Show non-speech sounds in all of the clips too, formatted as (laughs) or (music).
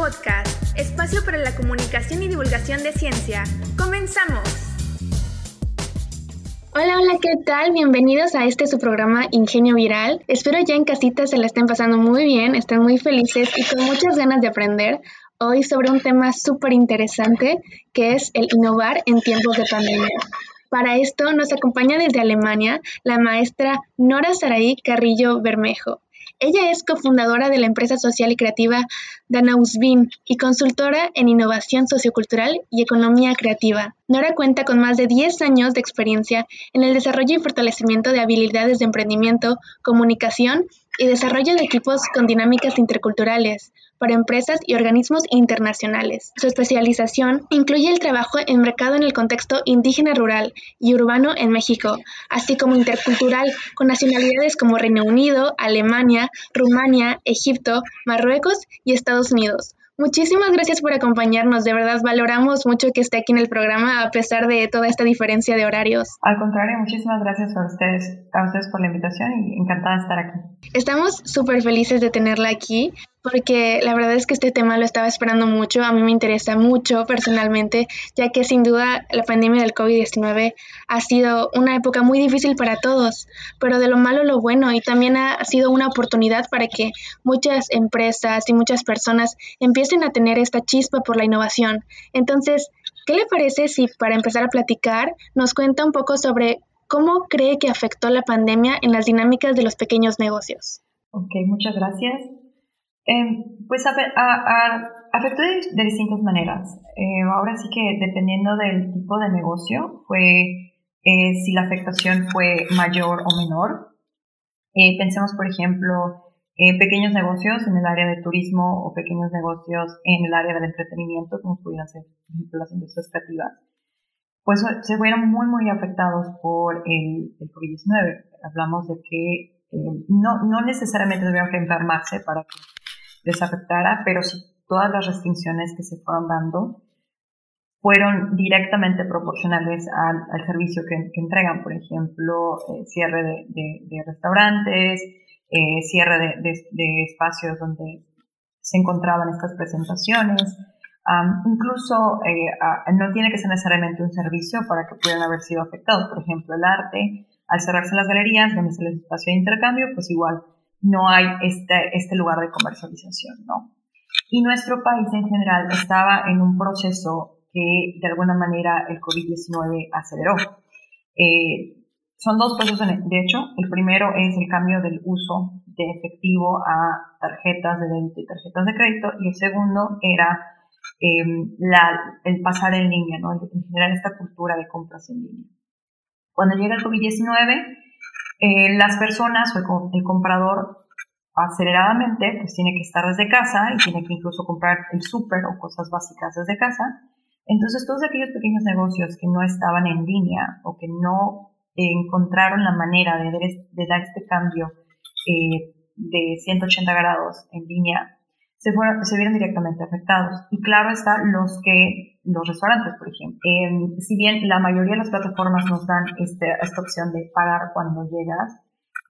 Podcast, espacio para la comunicación y divulgación de ciencia. ¡Comenzamos! Hola, hola, ¿qué tal? Bienvenidos a este su programa Ingenio Viral. Espero ya en casita se la estén pasando muy bien, estén muy felices y con muchas ganas de aprender hoy sobre un tema súper interesante que es el innovar en tiempos de pandemia. Para esto nos acompaña desde Alemania la maestra Nora Saraí Carrillo Bermejo. Ella es cofundadora de la empresa social y creativa Danausbin y consultora en innovación sociocultural y economía creativa. Nora cuenta con más de 10 años de experiencia en el desarrollo y fortalecimiento de habilidades de emprendimiento, comunicación y desarrollo de equipos con dinámicas interculturales, para empresas y organismos internacionales. Su especialización incluye el trabajo en mercado en el contexto indígena rural y urbano en México, así como intercultural con nacionalidades como Reino Unido, Alemania, Rumania, Egipto, Marruecos y Estados Unidos. Muchísimas gracias por acompañarnos, de verdad valoramos mucho que esté aquí en el programa a pesar de toda esta diferencia de horarios. Al contrario, muchísimas gracias a ustedes, a ustedes por la invitación y encantada de estar aquí. Estamos súper felices de tenerla aquí porque la verdad es que este tema lo estaba esperando mucho, a mí me interesa mucho personalmente, ya que sin duda la pandemia del COVID-19 ha sido una época muy difícil para todos, pero de lo malo lo bueno y también ha sido una oportunidad para que muchas empresas y muchas personas empiecen a tener esta chispa por la innovación. Entonces, ¿qué le parece si para empezar a platicar nos cuenta un poco sobre cómo cree que afectó la pandemia en las dinámicas de los pequeños negocios? Ok, muchas gracias. Eh, pues a, afectó de, distintas maneras. Eh, ahora sí que dependiendo del tipo de negocio, fue eh, si la afectación fue mayor o menor. pensemos, por ejemplo, pequeños negocios en el área de turismo o pequeños negocios en el área del entretenimiento, como pudieran ser, por ejemplo, las industrias creativas, pues se fueron muy, muy afectados por el, el COVID-19. Hablamos de que no, no necesariamente debieron que enfermarse para que les afectara, pero sí todas las restricciones que se fueron dando fueron directamente proporcionales al, servicio que, entregan, por ejemplo, eh, cierre de, restaurantes, eh, cierre de, espacios donde se encontraban estas presentaciones. incluso eh, no tiene que ser necesariamente un servicio para que pudieran haber sido afectados. Por ejemplo, el arte, al cerrarse las galerías, donde es el espacio de intercambio, pues igual no hay este, este lugar de comercialización, ¿no? Y nuestro país en general estaba en un proceso que de alguna manera el COVID-19 aceleró. Eh, son dos procesos, de hecho. El primero es el cambio del uso de efectivo a tarjetas de débito y tarjetas de crédito. Y el segundo era la, el pasar en línea, ¿no? En general esta cultura de compras en línea. Cuando llega el COVID-19, eh, las personas o el, comprador aceleradamente pues tiene que estar desde casa y tiene que incluso comprar el súper o cosas básicas desde casa. Entonces todos aquellos pequeños negocios que no estaban en línea o que no encontraron la manera de, de dar este cambio eh, de 180 grados en línea se, fueron, se vieron directamente afectados. Y claro está los que, los restaurantes, por ejemplo. Eh, si bien la mayoría de las plataformas nos dan este, esta opción de pagar cuando llegas,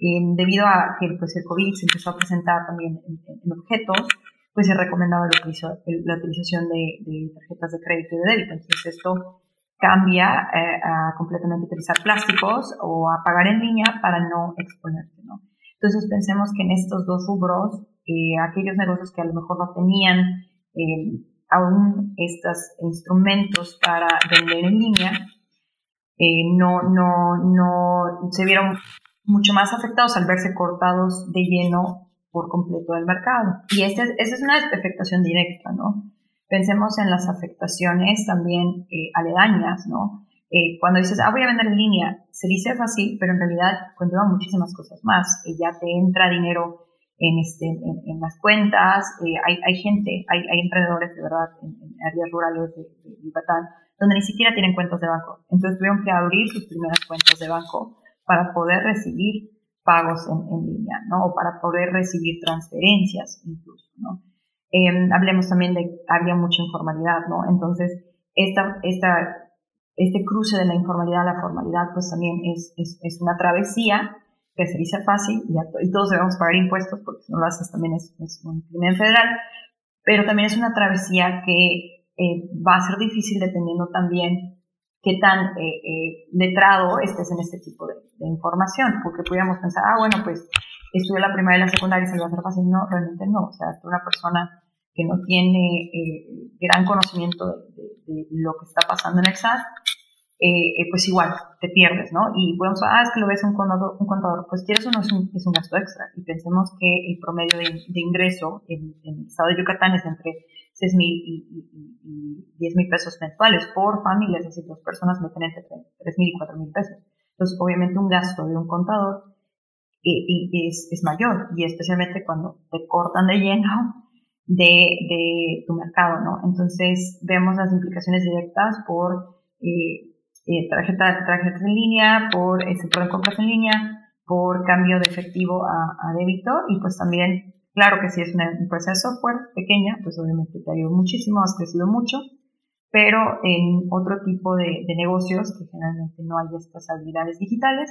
eh, debido a que pues, el COVID se empezó a presentar también en, objetos, pues se recomendaba la, utilización de, tarjetas de crédito y de débito. Entonces esto cambia eh, a completamente utilizar plásticos o a pagar en línea para no exponerte, ¿no? Entonces pensemos que en estos dos rubros eh, aquellos negocios que a lo mejor no tenían eh, aún estos instrumentos para vender en línea, eh, no, no, no se vieron mucho más afectados al verse cortados de lleno por completo del mercado. Y esta es, es una afectación directa, ¿no? Pensemos en las afectaciones también aledañas, ¿no? cuando dices, ah, voy a vender en línea, se dice fácil, pero en realidad conlleva muchísimas cosas más. ya te entra dinero en, este, en, las cuentas, eh, hay, hay, gente, hay, hay, emprendedores de verdad en, áreas rurales de, Yucatán donde ni siquiera tienen cuentas de banco. Entonces tuvieron que abrir sus primeras cuentas de banco para poder recibir pagos en, en línea, ¿no? O para poder recibir transferencias incluso, ¿no? Em, hablemos también de, había mucha informalidad, ¿no? Entonces, esta, esta, este cruce de la informalidad a la formalidad, pues también es, es, es una travesía que se dice fácil y, todos debemos pagar impuestos porque si no lo haces también es, un crimen federal. pero también es una travesía que eh, va a ser difícil dependiendo también qué tan eh, eh, letrado estés en este tipo de, información, porque pudiéramos pensar, ah, bueno, pues estudié la primaria y la secundaria y se va a hacer fácil. No, realmente no. O sea, una persona que no tiene eh, gran conocimiento de, lo que está pasando en el SAT, pues igual te pierdes, ¿no? Y podemos, ah, es que lo ves un contador, un contador. pues quieres o no es un, es un gasto extra. Y pensemos que el promedio de, ingreso en, el estado de Yucatán es entre 6 mil y, 10 mil pesos mensuales por familia, es decir, dos personas meten entre 3 mil y 4 mil pesos. Entonces, obviamente un gasto de un contador es, es, mayor y especialmente cuando te cortan de lleno de, de tu mercado, ¿no? Entonces, vemos las implicaciones directas por eh, eh, tarjetas en línea, por este, por compras en línea, por cambio de efectivo a, a débito y pues también Claro que si es una empresa de software pequeña, pues obviamente te ido muchísimo, has crecido mucho, pero en otro tipo de, negocios que generalmente no hay estas habilidades digitales,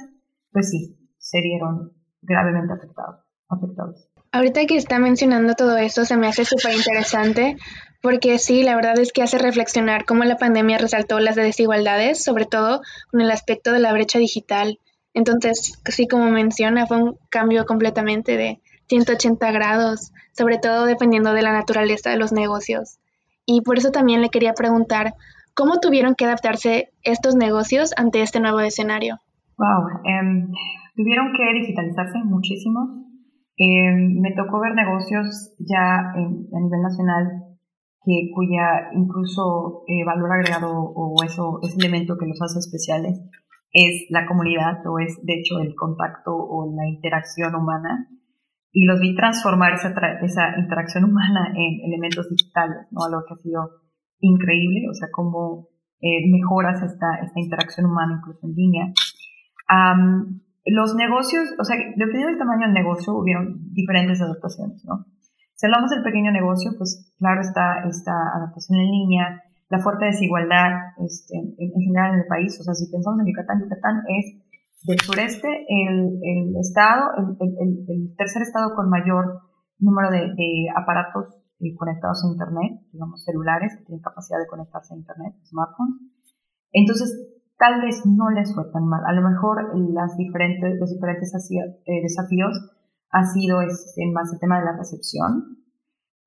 pues sí, se vieron gravemente afectados. afectados. Ahorita que está mencionando todo eso, se me hace súper interesante porque sí, la verdad es que hace reflexionar cómo la pandemia resaltó las desigualdades, sobre todo con el aspecto de la brecha digital. Entonces, sí, como menciona, fue un cambio completamente de 180 grados, sobre todo dependiendo de la naturaleza de los negocios. Y por eso también le quería preguntar, ¿cómo tuvieron que adaptarse estos negocios ante este nuevo escenario? Wow, em, tuvieron que digitalizarse muchísimo. Em, me tocó ver negocios ya a nivel nacional que cuya incluso eh, valor agregado o eso, ese elemento que los hace especiales es la comunidad o es de hecho el contacto o la interacción humana y los vi transformar esa, esa interacción humana en elementos digitales, ¿no? Algo que ha sido increíble, o sea, cómo eh, mejoras esta, esta interacción humana incluso en línea. los negocios, o sea, dependiendo del tamaño del negocio, hubieron diferentes adaptaciones, ¿no? Si hablamos del pequeño negocio, pues claro está esta adaptación en línea, la fuerte desigualdad este, en, en, general en el país, o sea, si pensamos en Yucatán, Yucatán es del sureste, el, estado, el, el, tercer estado con mayor número de, de aparatos eh, conectados a Internet, digamos celulares que tienen capacidad de conectarse a Internet, smartphones. Entonces, tal vez no les fue tan mal. A lo mejor las diferentes, los diferentes eh, desafíos ha sido este, más el tema de la recepción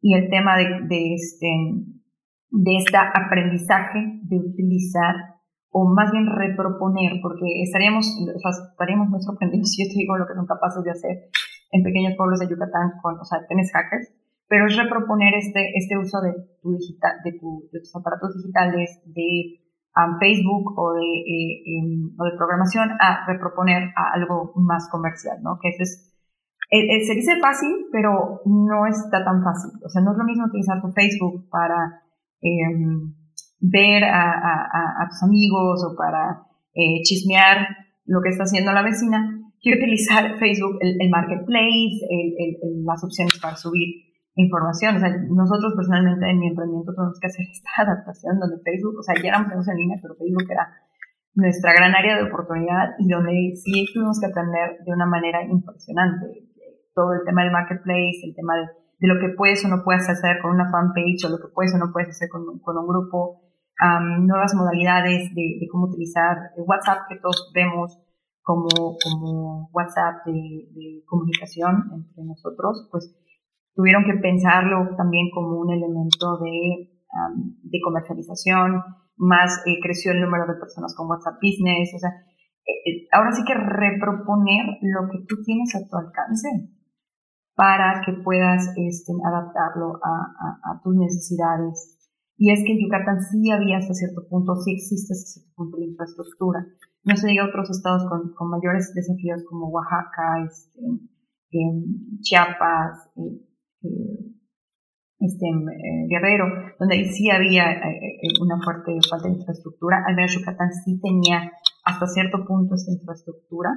y el tema de, de, este, de este aprendizaje de utilizar o más bien reproponer, porque estaríamos, o sea, estaríamos muy sorprendidos (laughs) si yo te digo lo que son capaces de hacer en pequeños pueblos de Yucatán con, o sea, tenés hackers, pero es reproponer este, este uso de tu digital, de, tu, de tus aparatos digitales, de um, Facebook o de, eh, em, o de programación a reproponer a algo más comercial, ¿no? Que eso es, eh, eh, se dice fácil, pero no está tan fácil. O sea, no es lo mismo utilizar tu Facebook para, em, ver a, tus amigos o para eh, chismear lo que está haciendo la vecina, que utilizar (laughs) Facebook, el, marketplace, las opciones para subir información. O sea, nosotros personalmente en mi emprendimiento tenemos que hacer (laughs) esta adaptación donde Facebook, o sea, ya éramos en línea, pero Facebook era nuestra gran área de oportunidad y donde sí tuvimos que aprender de una manera impresionante. Todo el tema del marketplace, el tema de, lo que puedes o no puedes hacer con una fanpage o lo que puedes o no puedes hacer con, con un grupo. Nuevas modalidades de, cómo utilizar WhatsApp que todos vemos como, como WhatsApp de, comunicación entre nosotros, pues tuvieron que pensarlo también como un elemento de, de comercialización, más eh, creció el número de personas con WhatsApp Business, o sea, eh, eh, ahora sí que reproponer lo que tú tienes a tu alcance para que puedas este, adaptarlo a, a tus necesidades y es que en Yucatán sí había hasta cierto punto, sí existe hasta cierto punto la infraestructura. No se diga otros estados con, con mayores desafíos como Oaxaca, este, Chiapas, eh, eh, este, eh, Guerrero, donde sí había una fuerte falta de infraestructura. Al menos Yucatán sí tenía hasta cierto punto esta infraestructura.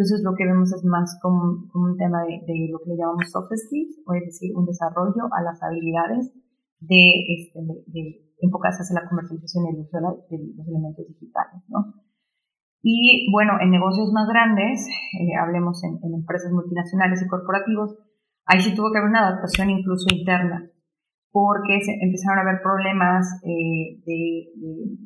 Entonces lo que vemos es más como, un tema de, de, lo que le llamamos soft skills, o es decir, un desarrollo a las habilidades de, este, de, enfocarse hacia la comercialización y el uso de los elementos digitales, ¿no? Y bueno, en negocios más grandes, eh, hablemos en, empresas multinacionales y corporativos, ahí sí tuvo que haber una adaptación incluso interna. porque empezaron a haber problemas eh, de, de,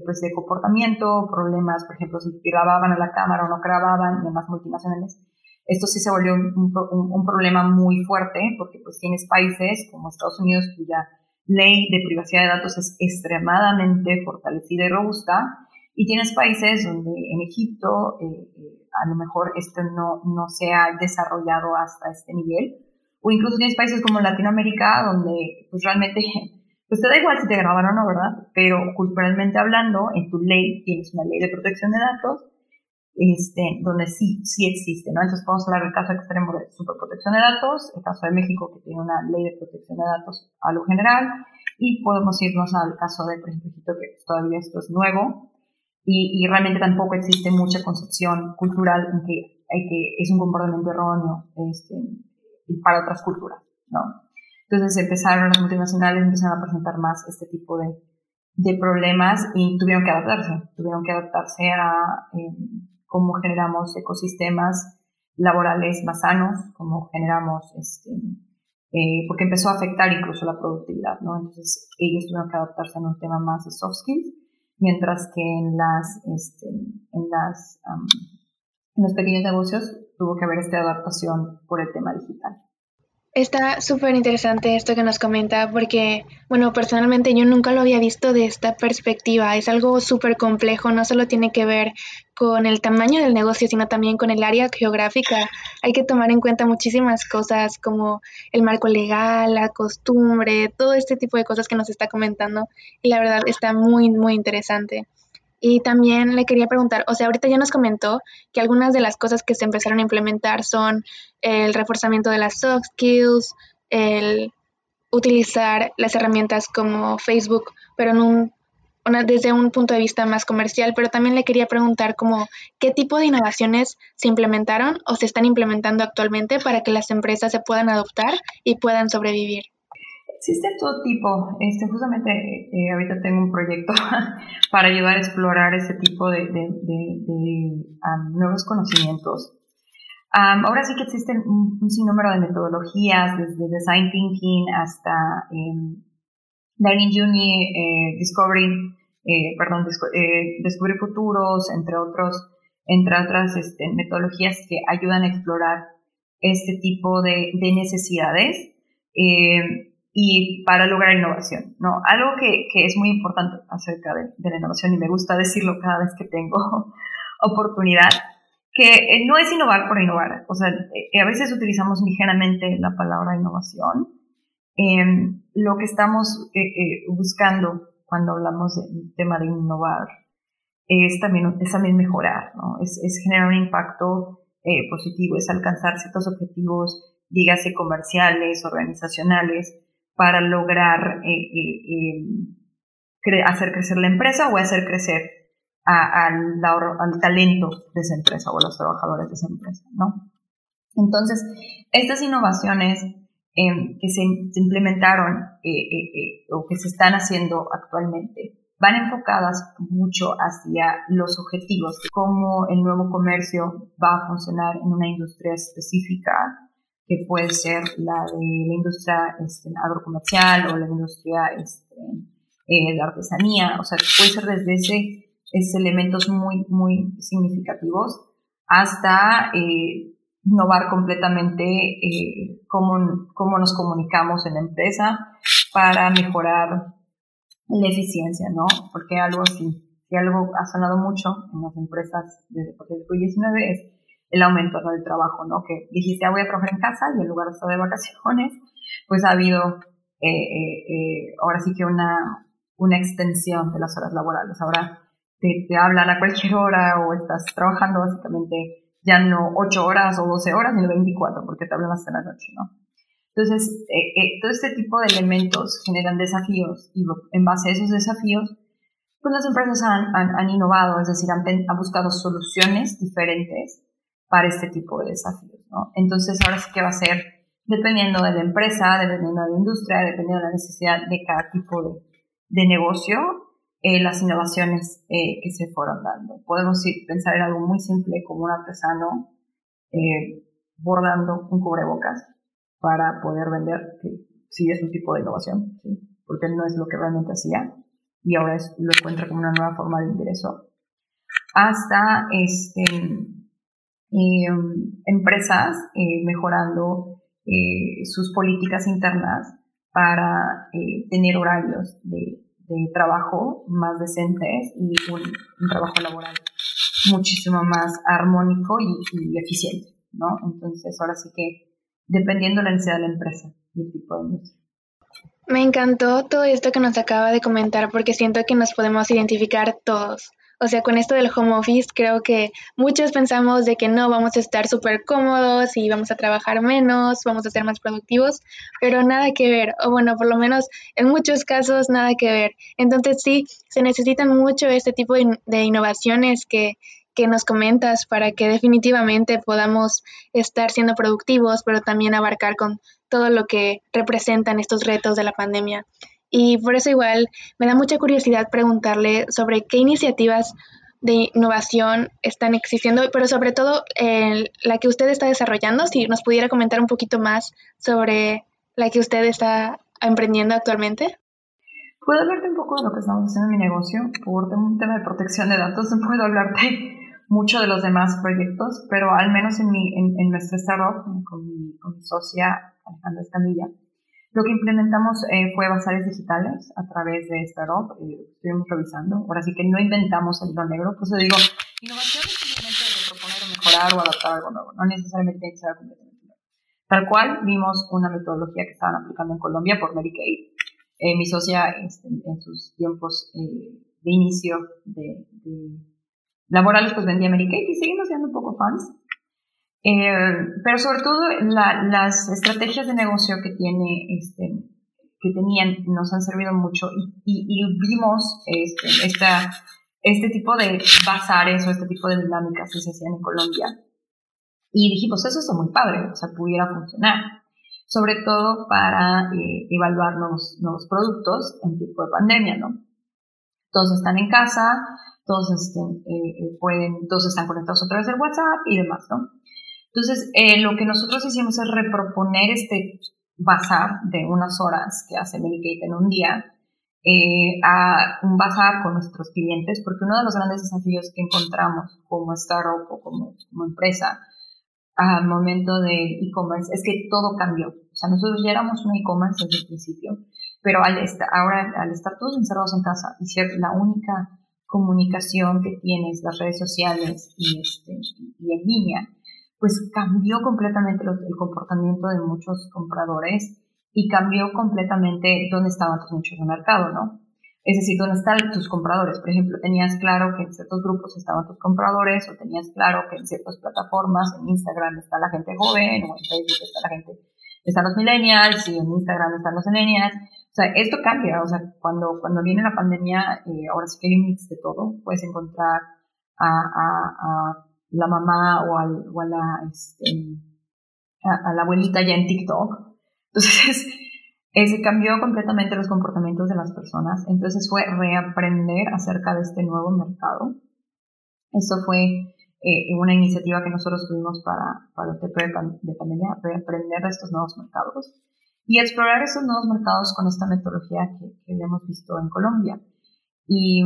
pues, de, comportamiento, problemas, por ejemplo, si grababan a la cámara o no grababan, y en las multinacionales. Esto sí se volvió un, un, un, problema muy fuerte, porque pues tienes países como Estados Unidos cuya ley de privacidad de datos es extremadamente fortalecida y robusta, y tienes países donde en Egipto eh, eh, a lo mejor esto no, no se ha desarrollado hasta este nivel, o incluso tienes países como Latinoamérica donde pues realmente pues te da igual si te graban o no, ¿verdad? Pero culturalmente hablando, en tu ley tienes una ley de protección de datos, este, donde sí, sí existe, ¿no? Entonces podemos hablar del caso extremo de superprotección de datos, el caso de México que tiene una ley de protección de datos a lo general, y podemos irnos al caso de, por ejemplo, que todavía esto es nuevo, y, y, realmente tampoco existe mucha concepción cultural en que, hay que es un comportamiento erróneo este, para otras culturas, ¿no? Entonces empezaron las multinacionales, empezaron a presentar más este tipo de, de problemas y tuvieron que adaptarse, tuvieron que adaptarse a eh, cómo generamos ecosistemas laborales más sanos, cómo generamos, este, eh, porque empezó a afectar incluso la productividad, ¿no? Entonces ellos tuvieron que adaptarse a un tema más de soft skills mientras que en las, este, en las, en los pequeños negocios tuvo que haber esta adaptación por el tema digital. Está súper interesante esto que nos comenta porque, bueno, personalmente yo nunca lo había visto de esta perspectiva. Es algo súper complejo, no solo tiene que ver con el tamaño del negocio, sino también con el área geográfica. Hay que tomar en cuenta muchísimas cosas como el marco legal, la costumbre, todo este tipo de cosas que nos está comentando. Y la verdad está muy, muy interesante. Y también le quería preguntar, o sea, ahorita ya nos comentó que algunas de las cosas que se empezaron a implementar son el reforzamiento de las soft skills, el utilizar las herramientas como Facebook, pero en un, desde un punto de vista más comercial, pero también le quería preguntar como qué tipo de innovaciones se implementaron o se están implementando actualmente para que las empresas se puedan adoptar y puedan sobrevivir. Existe todo tipo. Este, justamente eh, ahorita tengo un proyecto (laughs) para ayudar a explorar ese tipo de, nuevos conocimientos. ahora sí que existen un, sinnúmero de metodologías, desde Design Thinking hasta eh, Learning Journey, eh, Discovery, eh, perdón, Descubrir Futuros, entre otros, entre otras este, metodologías que ayudan a explorar este tipo de, necesidades y para lograr innovación, ¿no? Algo que, que es muy importante acerca de, de, la innovación y me gusta decirlo cada vez que tengo (laughs) oportunidad, que eh, no es innovar por innovar, o sea, eh, a veces utilizamos ligeramente la palabra innovación. Eh, lo que estamos eh, buscando cuando hablamos del tema de innovar es también, es también mejorar, ¿no? Es, es generar un impacto positivo, es alcanzar ciertos objetivos, dígase comerciales, organizacionales, para lograr eh, eh, eh, hacer crecer la empresa o hacer crecer al talento de esa empresa o a los trabajadores de esa empresa, ¿no? Entonces, estas innovaciones em, que se, implementaron o que se están haciendo actualmente van enfocadas mucho hacia los objetivos, cómo el nuevo comercio va a funcionar en una industria específica, que puede ser la de la industria este, agrocomercial o la industria este, eh, de artesanía, o sea, puede ser desde ese, esos elementos muy, muy significativos hasta eh, innovar completamente eh, cómo, cómo nos comunicamos en la empresa para mejorar la eficiencia, ¿no? Porque algo así, que algo ha sonado mucho en las empresas desde el COVID-19 es el aumento del trabajo, ¿no? Que dijiste, ah, voy a trabajar en casa y en lugar de estar de vacaciones, pues ha habido eh, eh, eh, ahora sí que una, una extensión de las horas laborales. Ahora te, te, hablan a cualquier hora o estás trabajando básicamente ya no 8 horas o 12 horas, sino 24, porque te hablan hasta la noche, ¿no? Entonces, todo este tipo de elementos generan desafíos y en base a esos desafíos, pues las empresas han, han, innovado, es decir, han, han buscado soluciones diferentes para este tipo de desafíos, ¿no? Entonces, ahora sí que va a ser dependiendo de la empresa, dependiendo de la industria, dependiendo de la necesidad de cada tipo de, negocio, eh, las innovaciones eh, que se fueron dando. Podemos pensar en algo muy simple como un artesano eh, bordando un cubrebocas para poder vender, que sí es un tipo de innovación, ¿sí? porque no es lo que realmente hacía y ahora lo encuentra como una nueva forma de ingreso, hasta este, em, empresas eh, mejorando eh, sus políticas internas para eh, tener horarios de, trabajo más decentes y un, trabajo laboral muchísimo más armónico y, eficiente, ¿no? Entonces, ahora sí que dependiendo de la necesidad de la empresa y el tipo de industria. Me encantó todo esto que nos acaba de comentar porque siento que nos podemos identificar todos. O sea, con esto del home office creo que muchos pensamos de que no vamos a estar súper cómodos y vamos a trabajar menos, vamos a ser más productivos, pero nada que ver, o bueno, por lo menos en muchos casos nada que ver. Entonces sí, se necesitan mucho este tipo de, innovaciones que, que nos comentas para que definitivamente podamos estar siendo productivos, pero también abarcar con todo lo que representan estos retos de la pandemia. Y por eso igual me da mucha curiosidad preguntarle sobre qué iniciativas de innovación están existiendo, pero sobre todo la que usted está desarrollando, si nos pudiera comentar un poquito más sobre la que usted está emprendiendo actualmente. Puedo hablarte un poco de lo que estamos haciendo en mi negocio, por un tema de protección de datos, no puedo hablarte mucho de los demás proyectos, pero al menos en, mi, en, nuestra startup, con mi, con mi socia Alejandra Escamilla, lo que implementamos eh, fue bazares digitales a través de Startup. Eh, estuvimos revisando. Ahora sí que no inventamos el hilo negro. Pues digo, innovación es simplemente proponer o mejorar o adaptar algo nuevo. No necesariamente tiene que ser completamente nuevo. Tal cual, vimos una metodología que estaban aplicando en Colombia por Medicaid. Eh, mi socia este, en sus tiempos eh, de inicio de, de, laborales pues vendía Medicaid y seguimos siendo un poco fans. Eh, pero sobre todo las estrategias de negocio que tiene este, que tenían nos han servido mucho y, y, vimos este, esta, este tipo de bazares o este tipo de dinámicas que se hacían en Colombia. Y dijimos, eso está muy padre, o sea, pudiera funcionar. Sobre todo para eh, evaluar nuevos, nuevos productos en tipo de pandemia, ¿no? Todos están en casa, todos estén, eh, pueden, todos están conectados a través del WhatsApp y demás, ¿no? Entonces, eh, lo que nosotros hicimos es reproponer este bazar de unas horas que hace Medicate en un día eh, a un bazar con nuestros clientes, porque uno de los grandes desafíos que encontramos como startup o como, empresa al momento del e-commerce es que todo cambió. O sea, nosotros ya éramos un e-commerce desde el principio, pero al estar, ahora al estar todos encerrados en casa y ser la única comunicación que tienes, las redes sociales y, este, y en línea, pues cambió completamente el comportamiento de muchos compradores y cambió completamente dónde estaban tus nichos de mercado, ¿no? Es decir, dónde están tus compradores. Por ejemplo, tenías claro que en ciertos grupos estaban tus compradores o tenías claro que en ciertas plataformas, en Instagram está la gente joven o en Facebook está la gente, están los millennials y en Instagram están los millennials. O sea, esto cambia. O sea, cuando, cuando viene la pandemia, eh, ahora sí que hay un mix de todo. Puedes encontrar a, a, a la mamá o, al, o a, la, este, a, la abuelita ya en TikTok. Entonces, (laughs) se cambió completamente los comportamientos de las personas. Entonces fue reaprender acerca de este nuevo mercado. Eso fue eh, una iniciativa que nosotros tuvimos para, para el tiempo de pandemia, reaprender estos nuevos mercados y explorar esos nuevos mercados con esta metodología que, que habíamos visto en Colombia. Y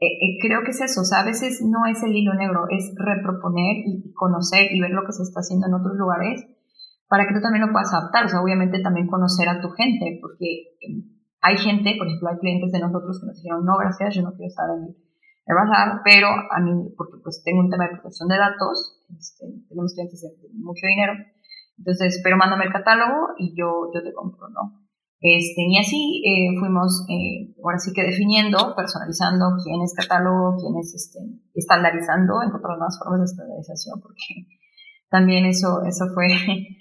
eh, eh, creo que es eso, o sea, a veces no es el hilo negro, es reproponer y conocer y ver lo que se está haciendo en otros lugares para que tú también lo puedas adaptar, o sea, obviamente también conocer a tu gente, porque em, hay gente, por ejemplo, hay clientes de nosotros que nos dijeron, no, gracias, yo no quiero estar en el bazar, pero a mí, porque pues tengo un tema de protección de datos, este, tenemos clientes de mucho dinero, entonces, pero mándame el catálogo y yo, yo te compro, ¿no? Este, y así eh, fuimos, eh, ahora sí que definiendo, personalizando quién es catálogo, quién es este, estandarizando, encontrar nuevas formas de estandarización, porque también eso, eso fue, (laughs)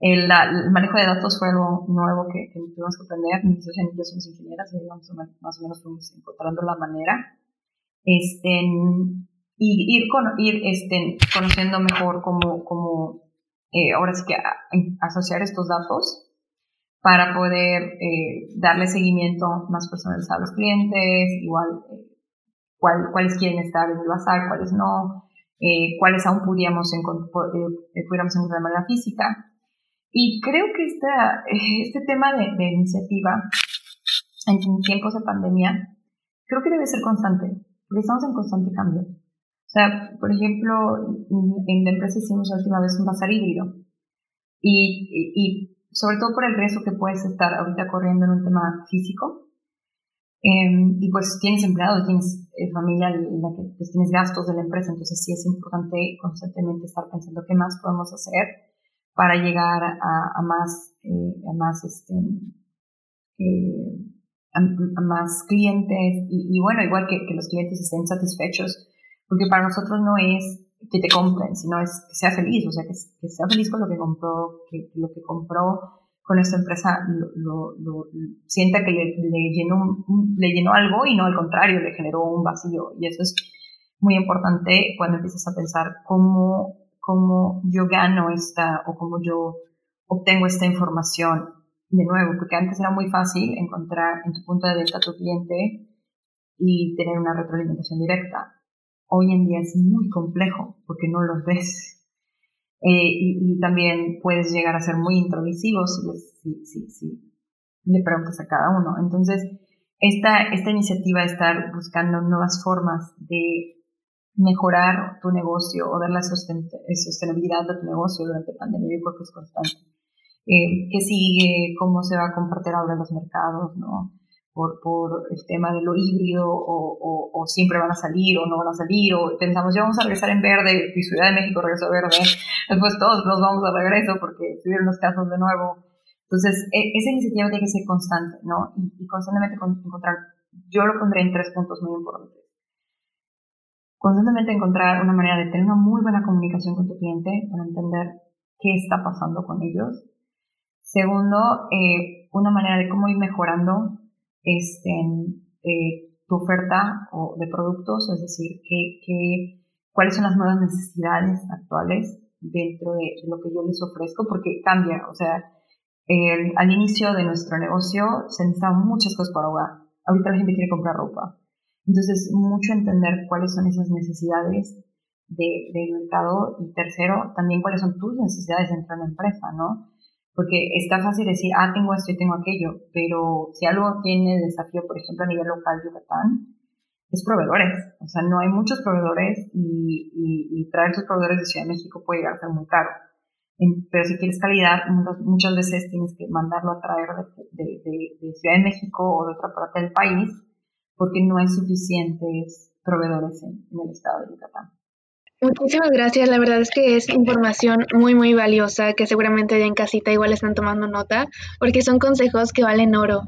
el, manejo de datos fue algo nuevo que, tuvimos que aprender. Mis socios y yo somos ingenieras y más o menos fuimos encontrando la manera. Este, y ir, con, ir este, conociendo mejor cómo, cómo eh, ahora sí que asociar estos datos para poder eh, darle seguimiento más personalizado a los clientes, igual eh, cuáles quieren estar en el bazar, cuáles no, eh, cuáles aún pudiéramos, pudiéramos encontrar de manera física. Y creo que esta, (laughs) este tema de, de iniciativa en tiempos de pandemia, creo que debe ser constante, porque estamos en constante cambio. O sea, por ejemplo, en la empresa hicimos la última vez un bazar híbrido. Y, y, sobre todo por el riesgo que puedes estar ahorita corriendo en un tema físico. Em, y pues tienes empleados, tienes eh, familia en la que pues, tienes gastos de la empresa, entonces sí es importante constantemente estar pensando qué más podemos hacer para llegar a, más, eh, más, este, eh, más clientes y, bueno, igual que, que, los clientes estén satisfechos, porque para nosotros no es que te compren, sino es que sea feliz, o sea, que, que sea feliz con lo que compró, que, lo que compró con esta empresa lo, lo, sienta que le, le, llenó, le llenó algo y no al contrario, le generó un vacío. Y eso es muy importante cuando empiezas a pensar cómo cómo yo gano esta o cómo yo obtengo esta información de nuevo, porque antes era muy fácil encontrar en tu punto de venta a tu cliente y tener una retroalimentación directa. Hoy en día es muy complejo porque no los ves. Eh, y, también puedes llegar a ser muy introvisivo si, si, si, le preguntas a cada uno. Entonces, esta, esta iniciativa de estar buscando nuevas formas de mejorar tu negocio o dar la sostenibilidad de tu negocio durante la pandemia, yo creo que es constante. Eh, ¿Qué sigue? ¿Cómo se va a compartir ahora los mercados? ¿no? Por, por el tema de lo híbrido o, o, siempre van a salir o no van a salir o pensamos ya vamos a regresar en verde y Ciudad de México regresó verde después (laughs) todos nos vamos a regreso porque tuvieron los casos de nuevo entonces e, esa iniciativa tiene que ser constante ¿no? y, y constantemente encontrar yo lo pondré en tres puntos muy importantes constantemente encontrar una manera de tener una muy buena comunicación con tu cliente para entender qué está pasando con ellos. Segundo, eh, una manera de cómo ir mejorando este, eh, tu oferta o de productos, es decir, qué, cuáles son las nuevas necesidades actuales dentro de lo que yo les ofrezco, porque cambia, o sea, al inicio de nuestro negocio se necesitaban muchas cosas para hogar. Ahorita la gente quiere comprar ropa, entonces, mucho entender cuáles son esas necesidades del de mercado y tercero, también cuáles son tus necesidades dentro de la empresa, ¿no? Porque está fácil decir, ah, tengo esto y tengo aquello, pero si algo tiene desafío, por ejemplo, a nivel local Yucatán, es proveedores. O sea, no hay muchos proveedores y, traer tus proveedores de Ciudad de México puede llegar a ser muy caro. pero si quieres calidad, muchas, veces tienes que mandarlo a traer de, Ciudad de México o de otra parte del país porque no hay suficientes proveedores en, el estado de Yucatán. Muchísimas gracias, la verdad es que es información muy muy valiosa que seguramente en casita igual están tomando nota porque son consejos que valen oro.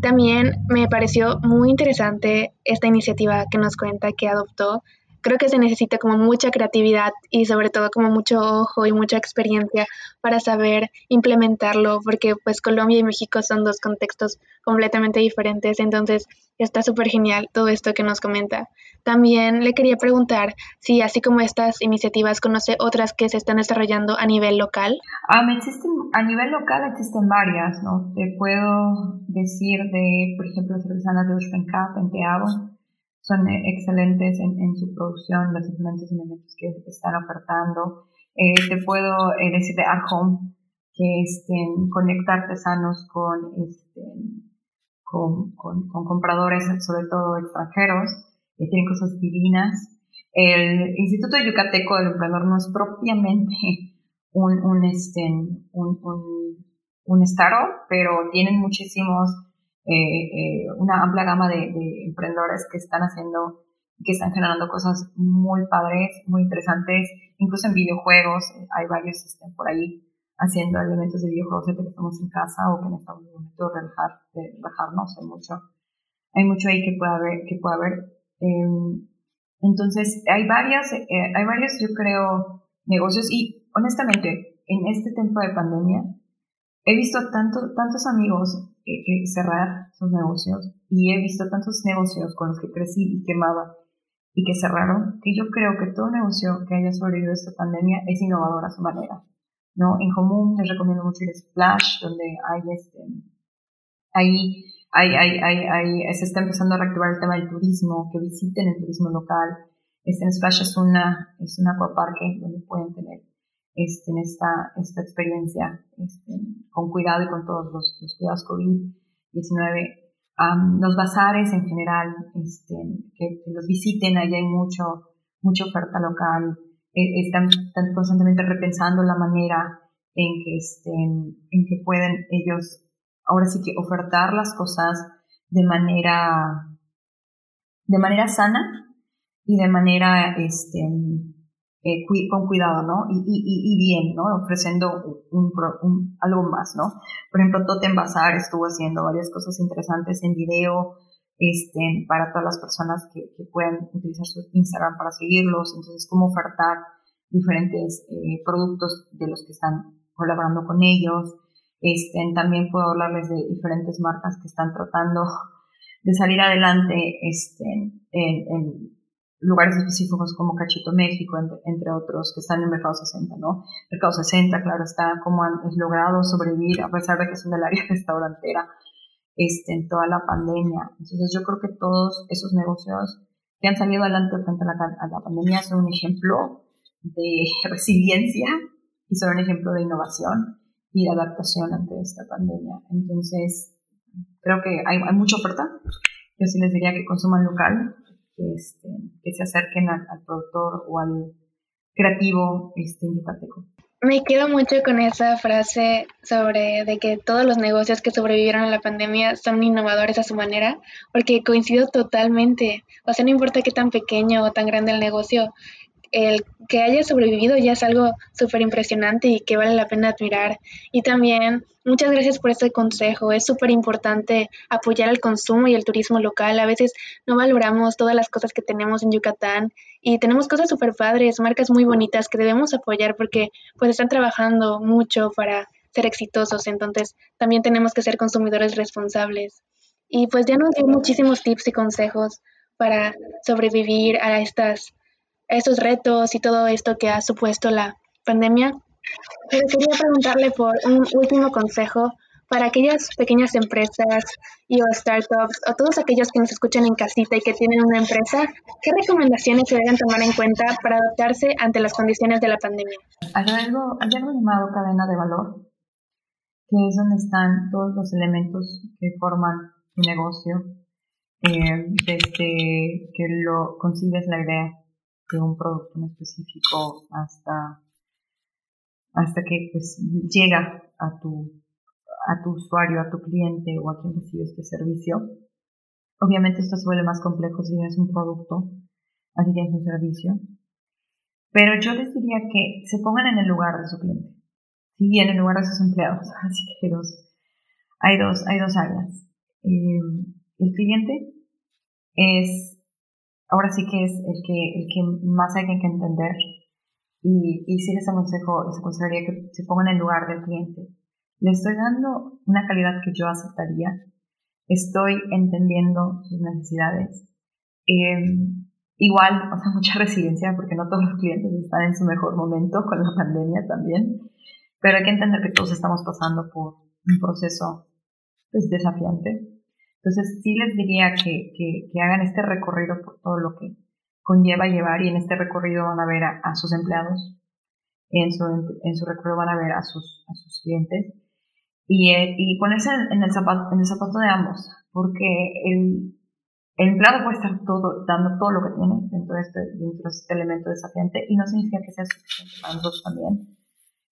También me pareció muy interesante esta iniciativa que nos cuenta que adoptó creo que se necesita como mucha creatividad y sobre todo como mucho ojo y mucha experiencia para saber implementarlo, porque pues Colombia y México son dos contextos completamente diferentes, entonces está súper genial todo esto que nos comenta. También le quería preguntar si así como estas iniciativas conoce otras que se están desarrollando a nivel local. Ah, existen, a nivel local existen varias, ¿no? Te puedo decir de, por ejemplo, las artesanas de Ushpencap en Teabo, son excelentes en, su producción, los diferentes elementos que están ofertando. Eh, te puedo eh, decir de Art Home, que este, conecta artesanos con, este, con, con, compradores, sobre todo extranjeros, que tienen cosas divinas. El Instituto Yucateco del Emprendedor no es propiamente un, un, este, un, un, un startup, pero tienen muchísimos eh, eh, una amplia gama de, emprendedores que están haciendo, que están generando cosas muy padres, muy interesantes, incluso en videojuegos, hay varios este, por ahí haciendo elementos de videojuegos de que estamos en casa o que en estamos momento de relajar, de relajarnos, hay mucho, hay mucho ahí que pueda haber, que pueda haber. Em, entonces, hay varias, eh, hay varios, yo creo, negocios y honestamente, en este tiempo de pandemia, he visto tanto, tantos amigos que cerrar sus negocios y he visto tantos negocios con los que crecí y quemaba y que cerraron, que yo creo que todo negocio que haya sobrevivido esta pandemia es innovador a su manera. ¿no? En común les recomiendo mucho el Splash, donde hay este, ahí hay, hay, hay, se está empezando a reactivar el tema del turismo, que visiten el turismo local. Este Splash es una, es un acuaparque donde pueden tener este, en esta, esta experiencia este, con cuidado y con todos los, los cuidados COVID-19. los bazares en general, este, que, los visiten, ahí hay mucho, mucha oferta local, e, están, están, constantemente repensando la manera en que, estén, en que pueden ellos ahora sí que ofertar las cosas de manera, de manera sana y de manera este, eh, con cuidado, ¿no? Y, y, y, bien, ¿no? Ofreciendo un, un, algo más, ¿no? Por ejemplo, Totem Bazar estuvo haciendo varias cosas interesantes en video, este, para todas las personas que, que puedan utilizar su Instagram para seguirlos. Entonces, cómo ofertar diferentes eh, productos de los que están colaborando con ellos. Este, también puedo hablarles de diferentes marcas que están tratando de salir adelante este, en, en lugares específicos como Cachito México, entre, otros, que están en Mercado 60, ¿no? Mercado 60, claro, está como han logrado sobrevivir, a pesar de que son del área (laughs) restaurantera, este, en toda la pandemia. Entonces yo creo que todos esos negocios que han salido adelante frente a la, a la pandemia son un ejemplo de (laughs) resiliencia y son un ejemplo de innovación y de adaptación ante esta pandemia. Entonces, creo que hay, hay mucha oferta. Yo sí les diría que consuman local, que, este, que se acerquen al, productor o al creativo este, yucateco. Me quedo mucho con esa frase sobre de que todos los negocios que sobrevivieron a la pandemia son innovadores a su manera, porque coincido totalmente. O sea, no importa qué tan pequeño o tan grande el negocio, el que haya sobrevivido ya es algo súper impresionante y que vale la pena admirar. Y también muchas gracias por este consejo. Es súper importante apoyar el consumo y el turismo local. A veces no valoramos todas las cosas que tenemos en Yucatán y tenemos cosas súper padres, marcas muy bonitas que debemos apoyar porque pues están trabajando mucho para ser exitosos. Entonces también tenemos que ser consumidores responsables. Y pues ya nos dio muchísimos tips y consejos para sobrevivir a estas estos retos y todo esto que ha supuesto la pandemia. Pero quería preguntarle por un último consejo para aquellas pequeñas empresas y o startups o todos aquellos que nos escuchan en casita y que tienen una empresa, ¿qué recomendaciones se deben tomar en cuenta para adaptarse ante las condiciones de la pandemia? Hay algo, llamado cadena de valor, que es donde están todos los elementos que forman tu negocio, eh, desde que lo la idea de un producto en específico hasta, hasta que pues llega a tu, a tu usuario, a tu cliente o a quien recibe este servicio. Obviamente esto se vuelve más complejo si tienes un producto, así tienes un servicio. Pero yo les diría que se pongan en el lugar de su cliente. y en el lugar de sus empleados. (laughs) Así que dos, hay dos, hay dos áreas. Eh, el cliente es ahora sí que es el que, el que más hay que entender. Y, y sí les aconsejo, les aconsejaría que se pongan en el lugar del cliente. Le estoy dando una calidad que yo aceptaría. Estoy entendiendo sus necesidades. Em, igual, (laughs) o sea, mucha resiliencia porque no todos los clientes están en su mejor momento con la pandemia también. Pero hay que entender que todos estamos pasando por un proceso pues, desafiante entonces, sí les diría que, que, hagan este recorrido por todo lo que conlleva llevar y en este recorrido van a ver a, sus empleados, en su, en su recorrido van a ver a sus, a sus clientes y, eh, y ponerse en el, zapato, en el zapato de ambos, porque el, el empleado puede estar todo, dando todo lo que tiene dentro de, este, dentro de este elemento desafiante y no significa que sea suficiente para nosotros también.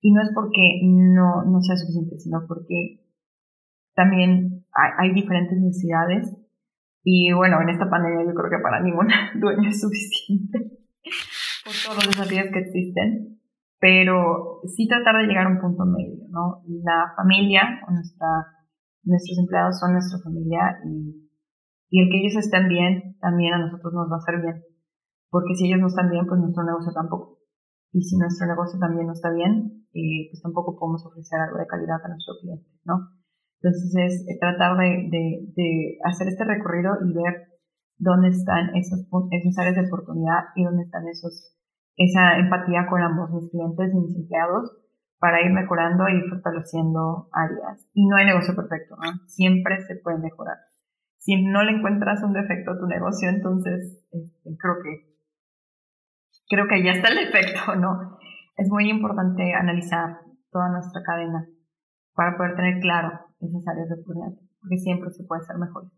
Y no es porque no, no sea suficiente, sino porque también hay, diferentes necesidades y bueno, en esta pandemia yo creo que para ningún (laughs) dueño es suficiente (laughs) por todos los desafíos que existen, pero sí tratar de llegar a un punto medio, ¿no? La familia nuestra, nuestros empleados son nuestra familia y, y el que ellos estén bien también a nosotros nos va a hacer bien, porque si ellos no están bien, pues nuestro negocio tampoco. Y si nuestro negocio también no está bien, eh, pues tampoco podemos ofrecer algo de calidad a nuestro cliente, ¿no? Entonces es eh, tratar de, de, hacer este recorrido y ver dónde están esos, esas áreas de oportunidad y dónde están esos, esa empatía con ambos mis clientes y mis empleados para ir mejorando y fortaleciendo áreas. Y no hay negocio perfecto, ¿no? Siempre se puede mejorar. Si no le encuentras un defecto a tu negocio, entonces este, creo que creo que ya está el defecto, (laughs) ¿no? es muy importante analizar toda nuestra cadena para poder tener claro esas áreas de oportunidad, porque siempre se puede ser mejor.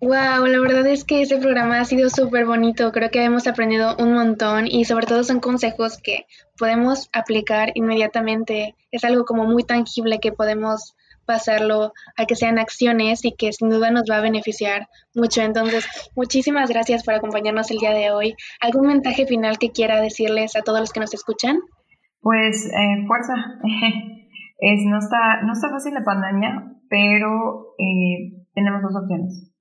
Wow, la verdad es que este programa ha sido súper bonito. Creo que hemos aprendido un montón y sobre todo son consejos que podemos aplicar inmediatamente. Es algo como muy tangible que podemos pasarlo a que sean acciones y que sin duda nos va a beneficiar mucho. Entonces, muchísimas gracias por acompañarnos el día de hoy. ¿Algún mensaje final que quiera decirles a todos los que nos escuchan? Pues eh, fuerza. (laughs) es, no, está, no está fácil la pandemia, pero eh, tenemos dos opciones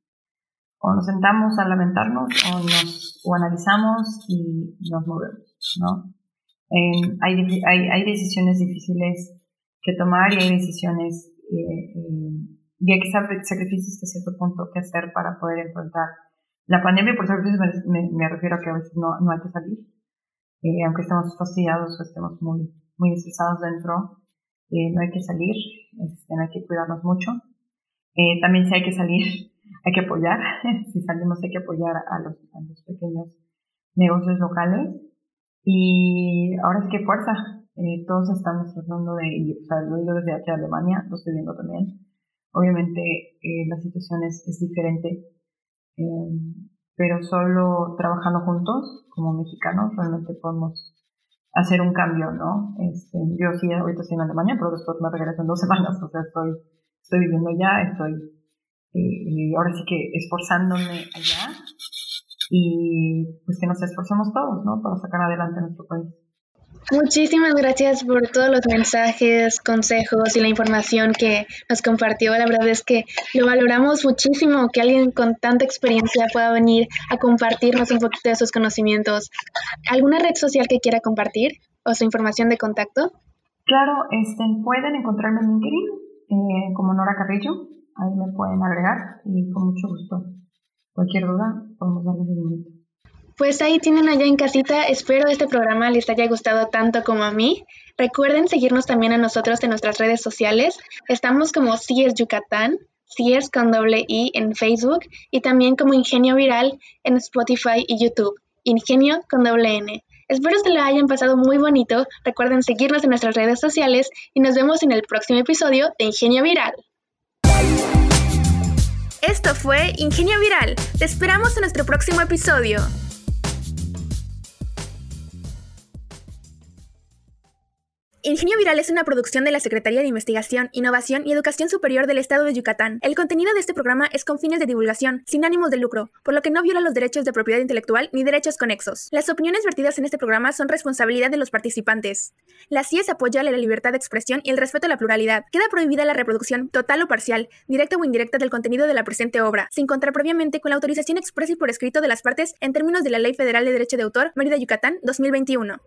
o nos sentamos a lamentarnos o, nos, o analizamos y nos movemos, ¿no? hay, hay, hay, decisiones difíciles que tomar y hay decisiones eh, eh, y hay sacrificios hasta cierto punto que hacer para poder enfrentar la pandemia. Por sacrificios me, me, refiero a que a veces no, no hay que salir, eh, aunque estemos fastidiados o estemos muy, muy estresados dentro, eh, no hay que salir, este, no hay que cuidarnos mucho. Eh, también si hay que salir, (laughs) hay que apoyar, (laughs) si salimos hay que apoyar a los, pequeños negocios locales. Y ahora sí que fuerza, eh, todos estamos tratando de, o sea, lo desde aquí Alemania, lo estoy viendo también. Obviamente eh, la situación es, es diferente, pero solo trabajando juntos como mexicanos realmente podemos hacer un cambio, ¿no? Este, yo sí, ahorita estoy en Alemania, pero después me regreso en dos semanas, o sea, estoy, estoy viviendo ya, estoy y ahora sí que esforzándome allá y pues que nos esforzamos todos, ¿no? Para sacar adelante nuestro país. Muchísimas gracias por todos los mensajes, consejos y la información que nos compartió. La verdad es que lo valoramos muchísimo que alguien con tanta experiencia pueda venir a compartirnos un poquito de sus conocimientos. ¿Alguna red social que quiera compartir o su información de contacto? Claro, este, pueden encontrarme en LinkedIn eh, como Nora Carrillo ahí me pueden agregar y con mucho gusto. Cualquier duda, podemos darle seguimiento. Pues ahí tienen allá en casita. Espero este programa les haya gustado tanto como a mí. Recuerden seguirnos también a nosotros en nuestras redes sociales. Estamos como Si es Yucatán, Si es con doble I en Facebook y también como Ingenio Viral en Spotify y YouTube. Ingenio con doble N. Espero que lo hayan pasado muy bonito. Recuerden seguirnos en nuestras redes sociales y nos vemos en el próximo episodio de Ingenio Viral. Esto fue Ingenio Viral. Te esperamos en nuestro próximo episodio. Ingenio Viral es una producción de la Secretaría de Investigación, Innovación y Educación Superior del Estado de Yucatán. El contenido de este programa es con fines de divulgación, sin ánimos de lucro, por lo que no viola los derechos de propiedad intelectual ni derechos conexos. Las opiniones vertidas en este programa son responsabilidad de los participantes. La CIES apoya la libertad de expresión y el respeto a la pluralidad. Queda prohibida la reproducción, total o parcial, directa o indirecta del contenido de la presente obra, sin contar previamente con la autorización expresa y por escrito de las partes en términos de la Ley Federal de Derecho de Autor, Mérida, Yucatán, 2021.